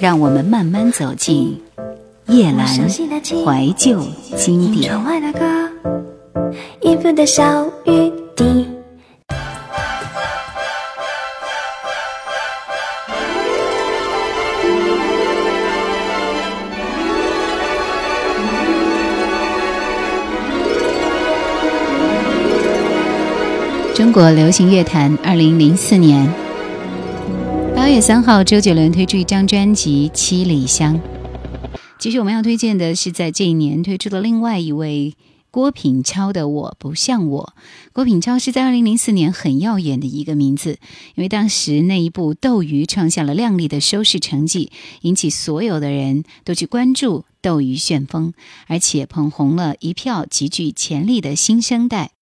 让我们慢慢走进夜阑怀旧经典。中国流行乐坛，二零零四年八月三号，周杰伦推出一张专辑《七里香》。其实我们要推荐的是在这一年推出的另外一位郭品超的《我不像我》。郭品超是在二零零四年很耀眼的一个名字，因为当时那一部《斗鱼》创下了亮丽的收视成绩，引起所有的人都去关注《斗鱼旋风》，而且捧红了一票极具潜力的新生代。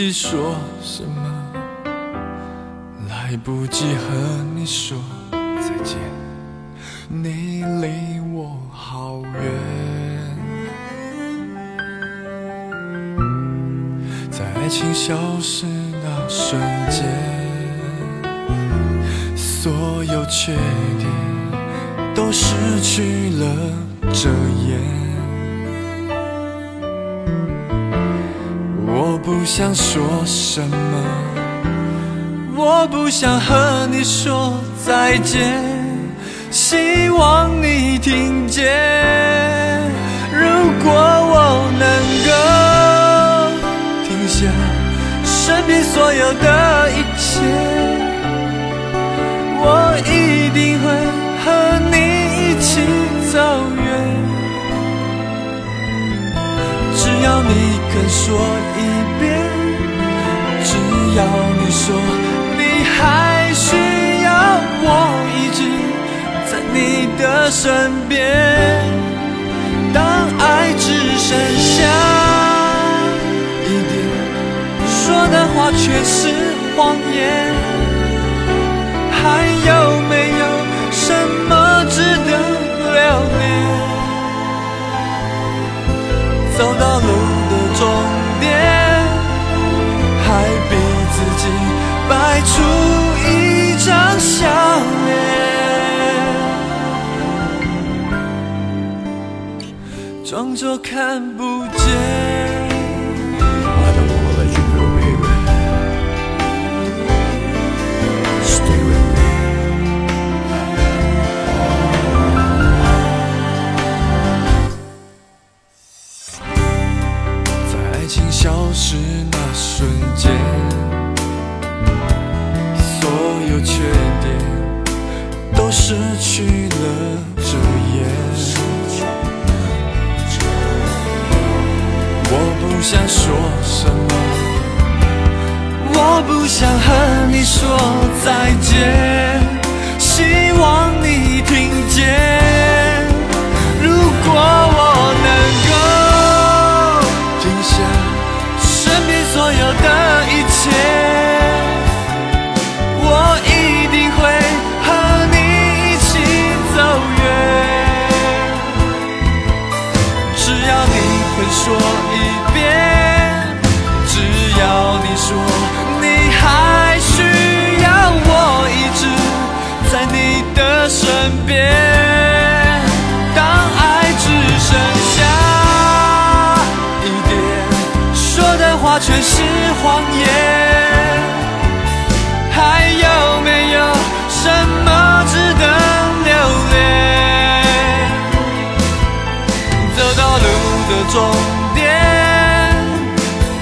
及说什么，来不及和你说再见，你离我好远，在爱情消失那。瞬间，所有缺点都失去了遮掩。不想说什么，我不想和你说再见，希望你听见。如果我能够停下。身边所有的一切，我一定会和你一起走远。只要你肯说一遍，只要你说你还需要我一直在你的身边。当爱只剩下一点。说的话全是谎言，不想和你说再见希望你听见。终点，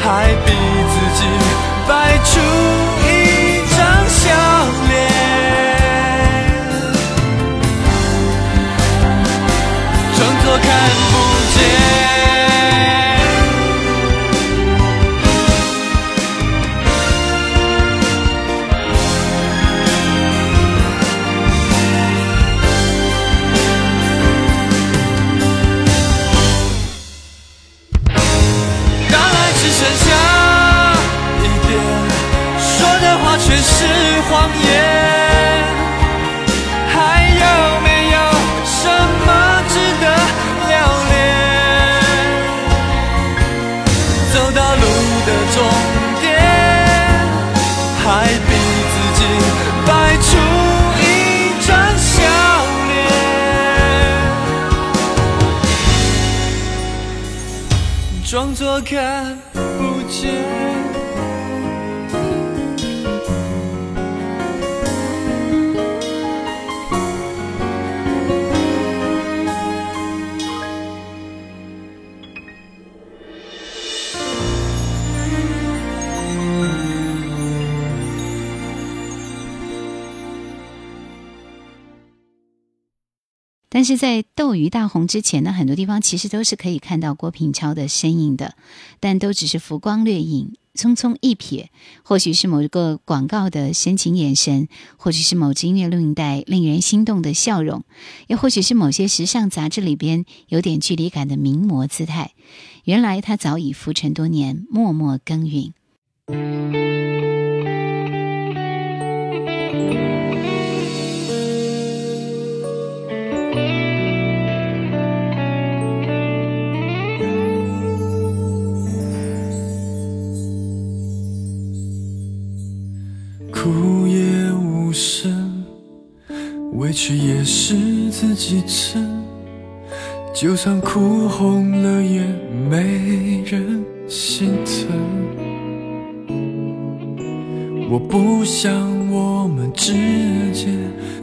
还逼自己摆出装作看不见。但是在斗鱼大红之前呢，很多地方其实都是可以看到郭品超的身影的，但都只是浮光掠影，匆匆一瞥，或许是某一个广告的深情眼神，或许是某支音乐录音带令人心动的笑容，又或许是某些时尚杂志里边有点距离感的名模姿态。原来他早已浮沉多年，默默耕耘。就算哭红了眼，没人心疼。我不想我们之间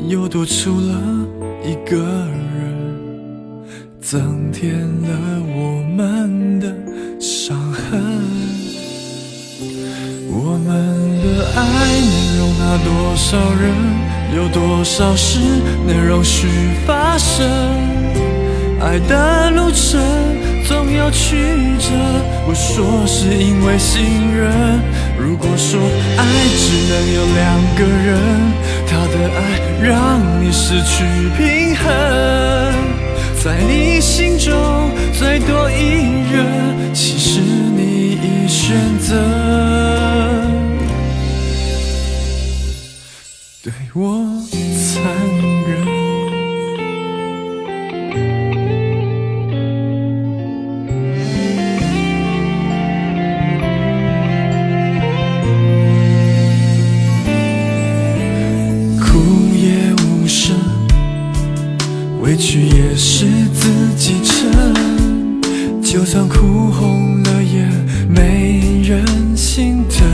又多出了一个人，增添了我们的伤痕。我们的爱能容纳多少人？有多少事能容许发生？爱的路程总有曲折，不说是因为信任。如果说爱只能有两个人，他的爱让你失去平衡，在你心中最多一人，其实你已选择对。我是自己撑，就算哭红了眼，没人心疼。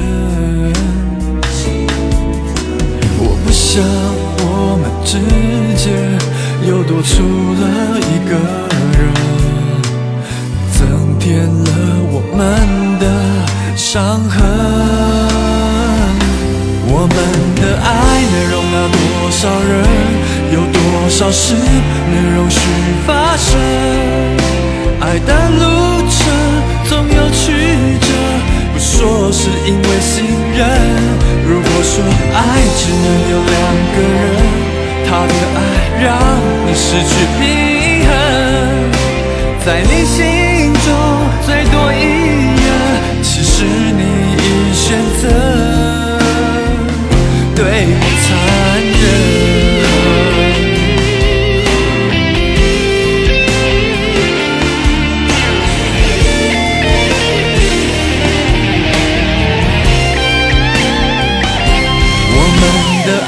我不想我们之间又多出了一个人，增添了我们的伤痕。我们的爱能容纳多少人？有多少事能容许发生？爱的路程总有曲折，不说是因为信任。如果说爱只能有两个人，他的爱让你失去平衡，在你心中最多一人，其实你已选择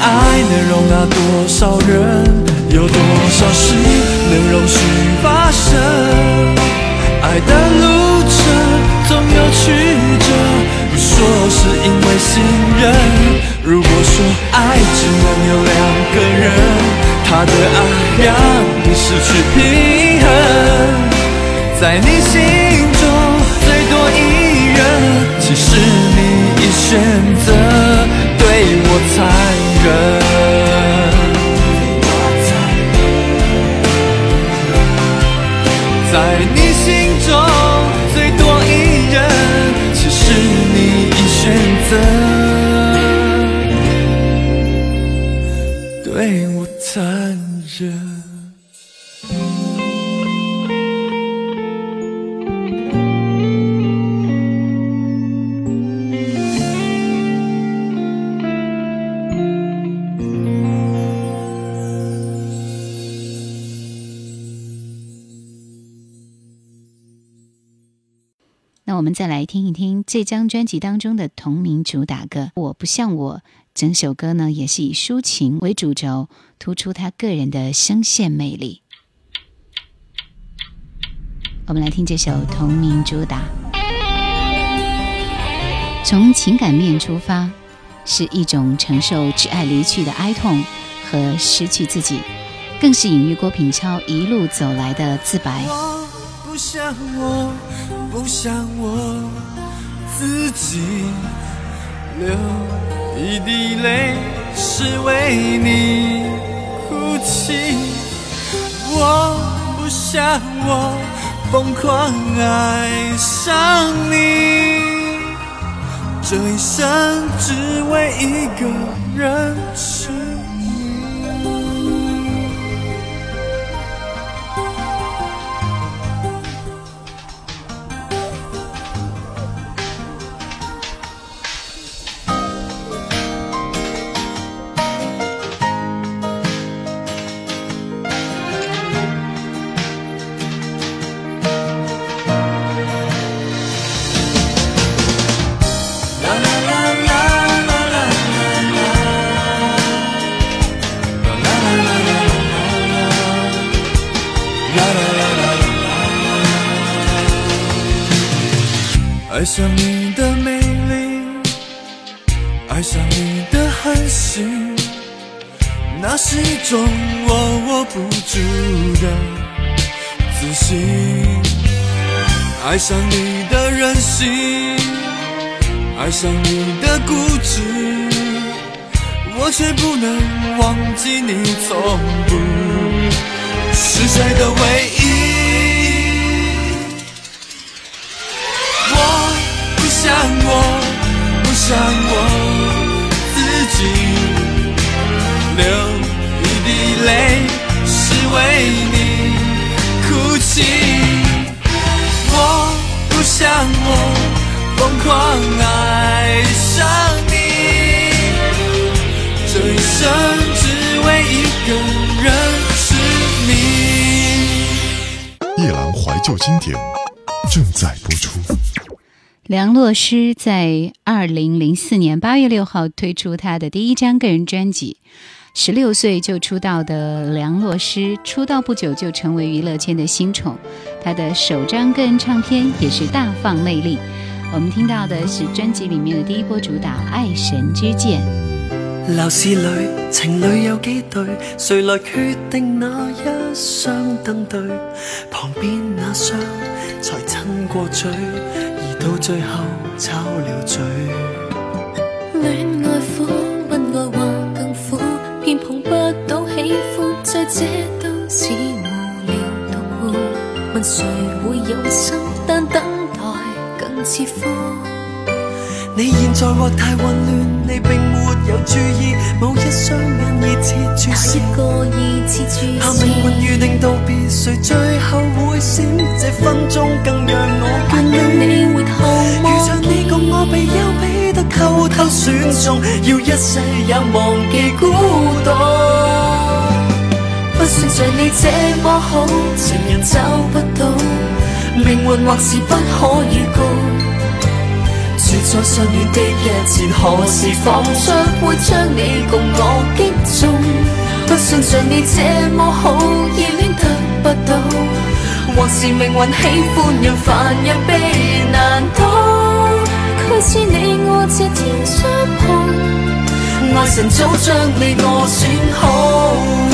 爱能容纳多少人，有多少事能容许发生？爱的路程总有曲折，不说是因为信任。如果说爱只能有两个人，他的爱让你失去平衡，在你心中最多一人，其实你已选择对我残忍。在你心中最多一人，其实你已选择。再来听一听这张专辑当中的同名主打歌《我不像我》。整首歌呢，也是以抒情为主轴，突出他个人的声线魅力。我们来听这首同名主打，从情感面出发，是一种承受挚爱离去的哀痛和失去自己，更是隐喻郭品超一路走来的自白。不像我，不像我自己流。一滴泪是为你哭泣，我不想我疯狂爱上你，这一生只为一个人那是一种我握不住的自信。爱上你的任性，爱上你的固执，我却不能忘记你从不是谁的唯一。我不想我，不想我自己，流一滴泪是为你哭泣。我不像我，疯狂爱上你，这一生只为一个人是你。夜郎怀旧经典正在播出。梁洛施在二零零四年八月六号推出他的第一张个人专辑。十六岁就出道的梁洛施，出道不久就成为娱乐圈的新宠。她的首张个人唱片也是大放魅力。我们听到的是专辑里面的第一波主打《爱神之剑》。楼市里情侣有几对？谁来决定那一双登对？旁边那双才亲过嘴。到最后吵了嘴，恋爱苦，欢，再这都似无聊独活。问谁会有心，但等待更似苦。你现在或太混乱，你并没有注意，某一双眼已切注视，一个热切注视。怕命运预定道别，谁最后会闪？这分钟更让我眷恋。如像你共我被丘比特偷偷选中，要一世也忘记孤独。不算像你这么好，情人找不到，命运或是不可预告。住在相恋的日前，何时放出会将你共我击中？不算像你这么好，热恋得不到，或是命运喜欢让凡人被难倒。却是你我这天相碰，爱神早将你我选好。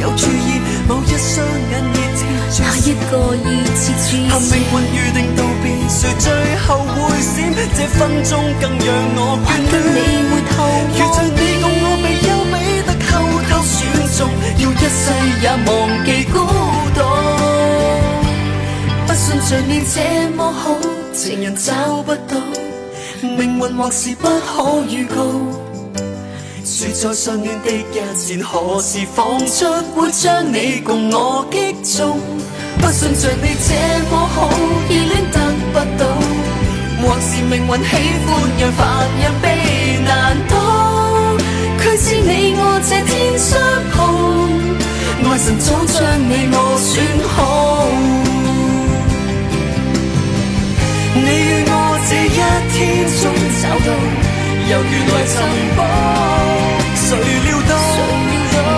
有注意，某一双眼热切那一个热切注视。怕命运预定道别，谁最后会闪？这分钟更让我眷恋。你回头如像你共我被丘比特偷偷选中，要一世也忘记孤独。不信像你这么好，情人找不到，命运或是不可预告。说在相恋的一线，何时放出会将你共我击中？不信像你这么好，热恋得不到，或是命运喜欢让凡人被难倒。却知你我这天相碰，爱神早将你我选好。你与我这一天中找到，犹如来寻宝。谁料到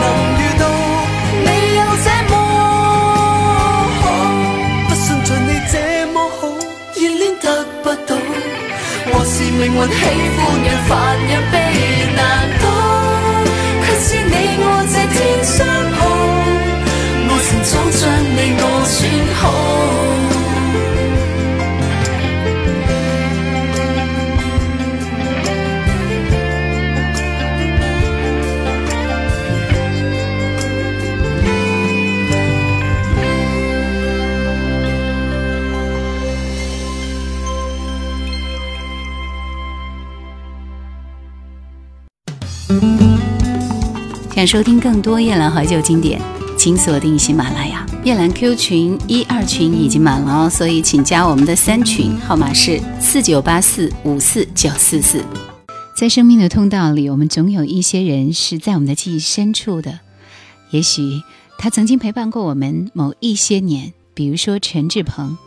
能遇到你有这么好？不信像你这么好，热恋得不到，或是命运喜欢让凡人被难倒。却是你我这天相碰，爱神早将你我选好。想收听更多夜兰怀旧经典，请锁定喜马拉雅。夜兰 Q 群一二群已经满了哦，所以请加我们的三群，号码是四九八四五四九四四。在生命的通道里，我们总有一些人是在我们的记忆深处的，也许他曾经陪伴过我们某一些年，比如说陈志鹏。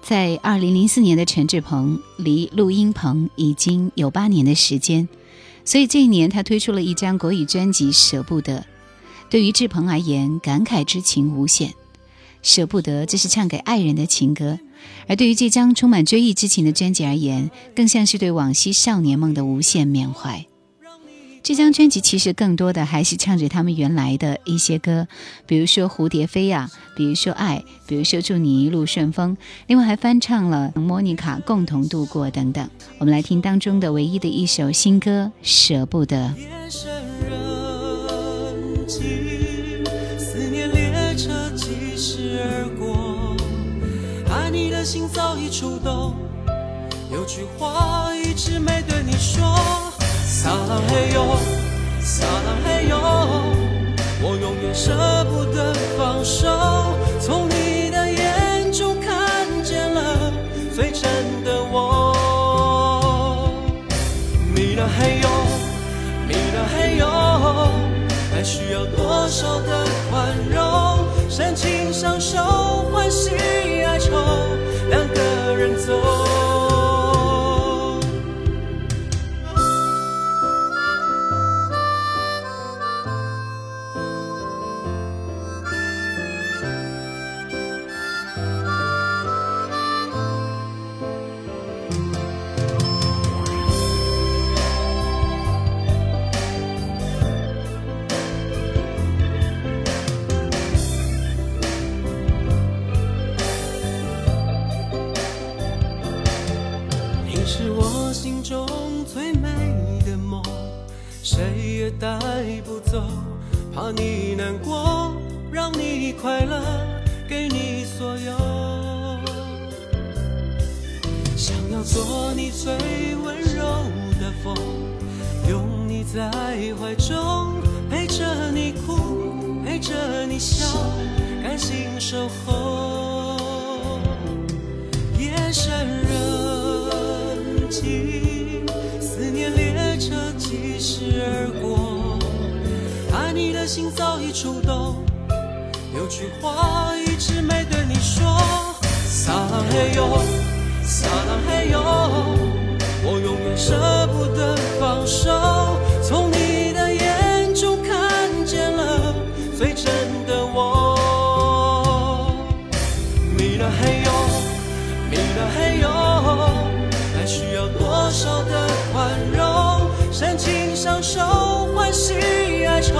在二零零四年的陈志鹏离录音棚已经有八年的时间。所以这一年，他推出了一张国语专辑《舍不得》。对于志鹏而言，感慨之情无限，舍不得，这是唱给爱人的情歌；而对于这张充满追忆之情的专辑而言，更像是对往昔少年梦的无限缅怀。这张专辑其实更多的还是唱着他们原来的一些歌，比如说《蝴蝶飞》呀，比如说《爱》，比如说《祝你一路顺风》，另外还翻唱了莫妮卡《共同度过》等等。我们来听当中的唯一的一首新歌《舍不得》。思念列车疾驶而过，爱你的心早已触动，有句话一直没对你说。撒浪嘿呦，撒浪嘿呦，我永远舍不得放手。从你的眼中看见了最真的我。米了嘿哟，米了嘿呦，爱需要多少的宽容？深情相守，欢喜哀愁，早已触动，有句话一直没对你说。撒浪嘿哟，撒浪嘿哟，我永远舍不得放手。从你的眼中看见了最真的我。米了嘿哟，米了嘿哟，爱需要多少的宽容？深情相守，欢喜哀。愁，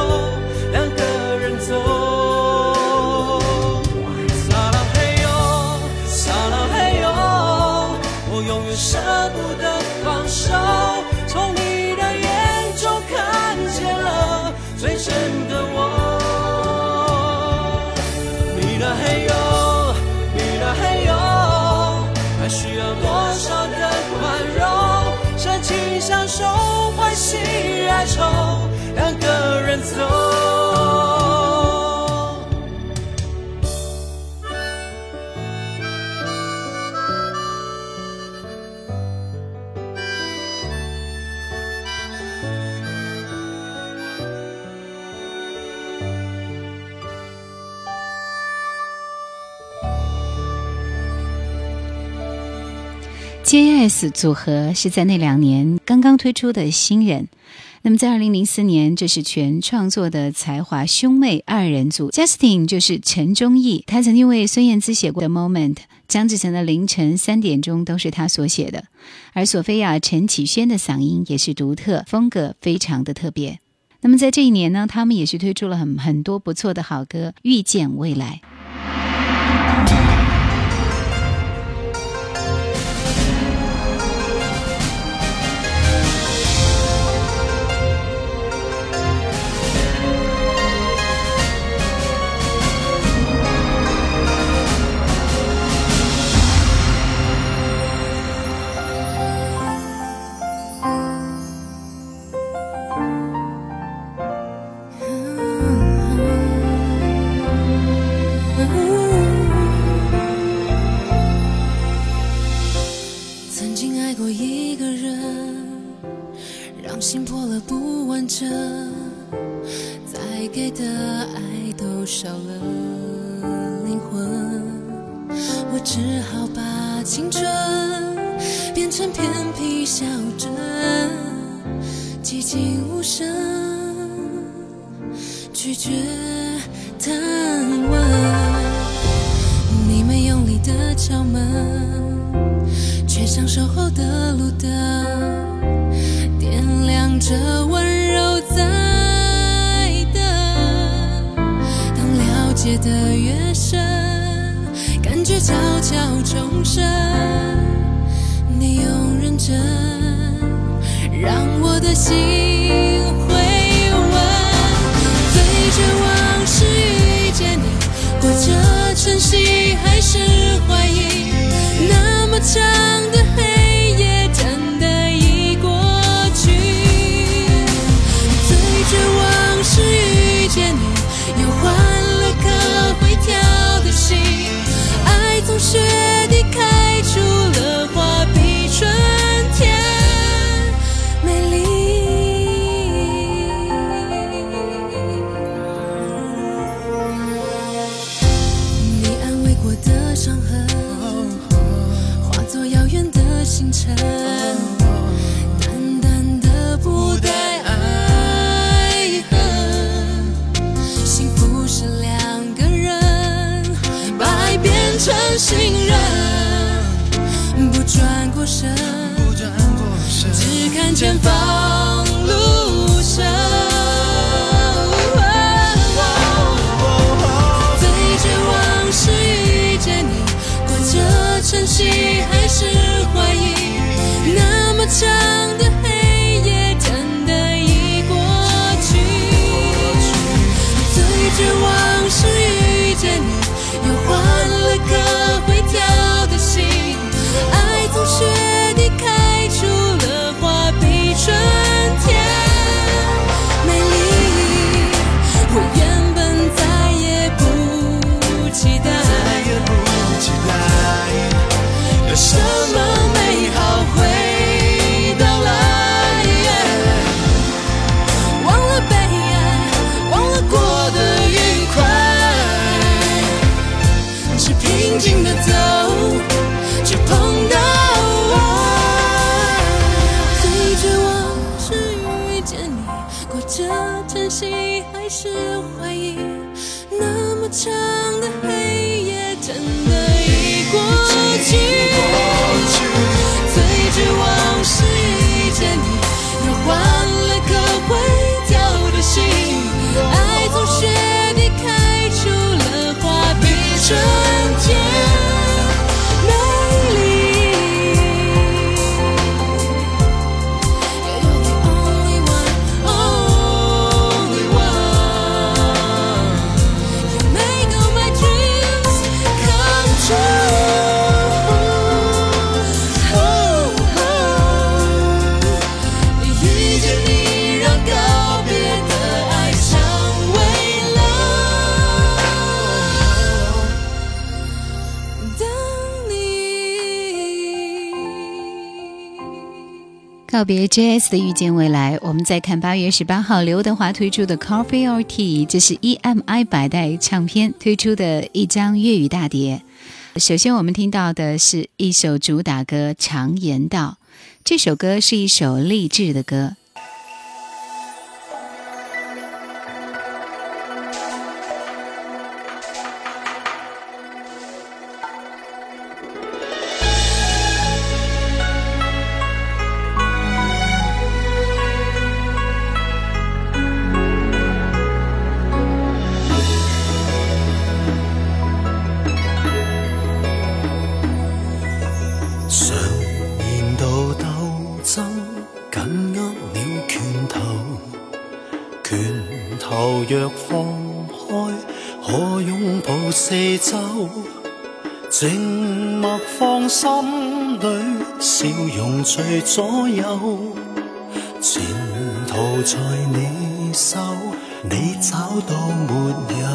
享受，欢喜哀愁，两个人走。S 组合是在那两年刚刚推出的新人。那么在二零零四年，这是全创作的才华兄妹二人组。Justin 就是陈忠义，他曾经为孙燕姿写过的《Moment》，张志成的《凌晨三点钟》都是他所写的。而索菲亚陈绮萱的嗓音也是独特，风格非常的特别。那么在这一年呢，他们也是推出了很很多不错的好歌，《遇见未来》。着，再给的爱都少了灵魂，我只好把青春变成偏僻小镇，寂静无声，拒绝探问，你没用力的敲门，却像守候的路灯，点亮着温柔。解的越深，感觉悄悄重生，你用认真让我的心回温。最。绝望是遇见你，过着晨曦还是怀疑？那么长的告别 JS 的遇见未来，我们再看八月十八号刘德华推出的 Coffee or Tea，这是 EMI 百代唱片推出的一张粤语大碟。首先我们听到的是一首主打歌《常言道》，这首歌是一首励志的歌。你找到没有？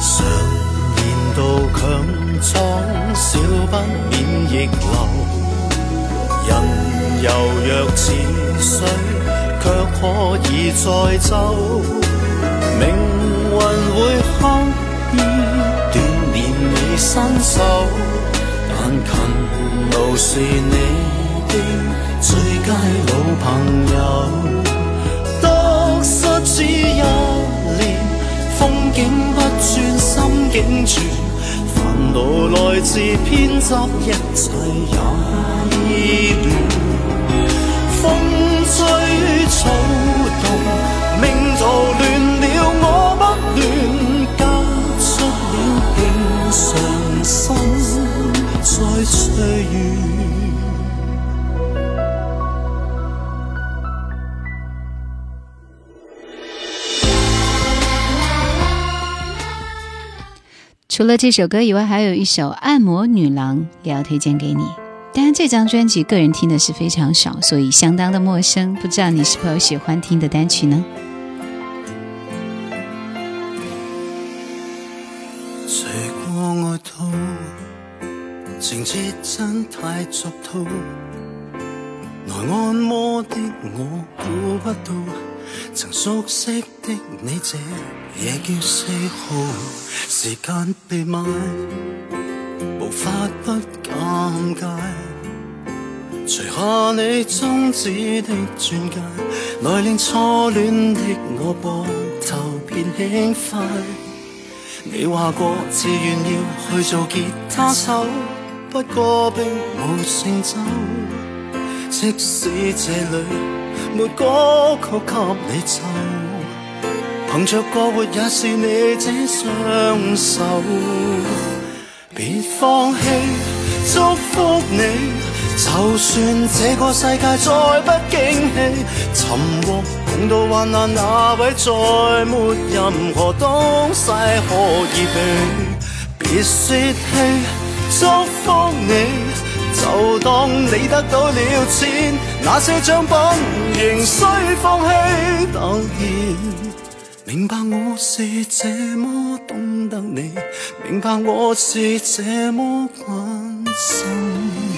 常言道，强壮少不免逆流。人柔弱似水，却可以载舟。命运会刻意锻炼你身手，勤劳是你的最佳老朋友。得失只一念，风景不转，心境转。烦恼来自偏执，一切也依恋。风吹草动，命途乱了，我不乱，嫁出了平常心，除了这首歌以外，还有一首《按摩女郎》也要推荐给你。当然，这张专辑个人听的是非常少，所以相当的陌生。不知道你是否有喜欢听的单曲呢？随过爱套，情节真太俗套，来按摩的我估不到。曾熟悉的你，这夜叫四号，时间被买，无法不尴尬。除下你终止的钻戒，来令初恋的我膊头变轻快。你话过自愿要去做吉他手，不过并无成就。即使这里。没歌曲给你奏，凭着过活也是你这双手。别放弃，祝福你。就算这个世界再不惊喜，寻获碰到患难那位，再没任何东西可以比。别泄气，祝福你。就当你得到了钱，那些奖品仍需放弃。突然明白我是这么懂得你，明白我是这么关心。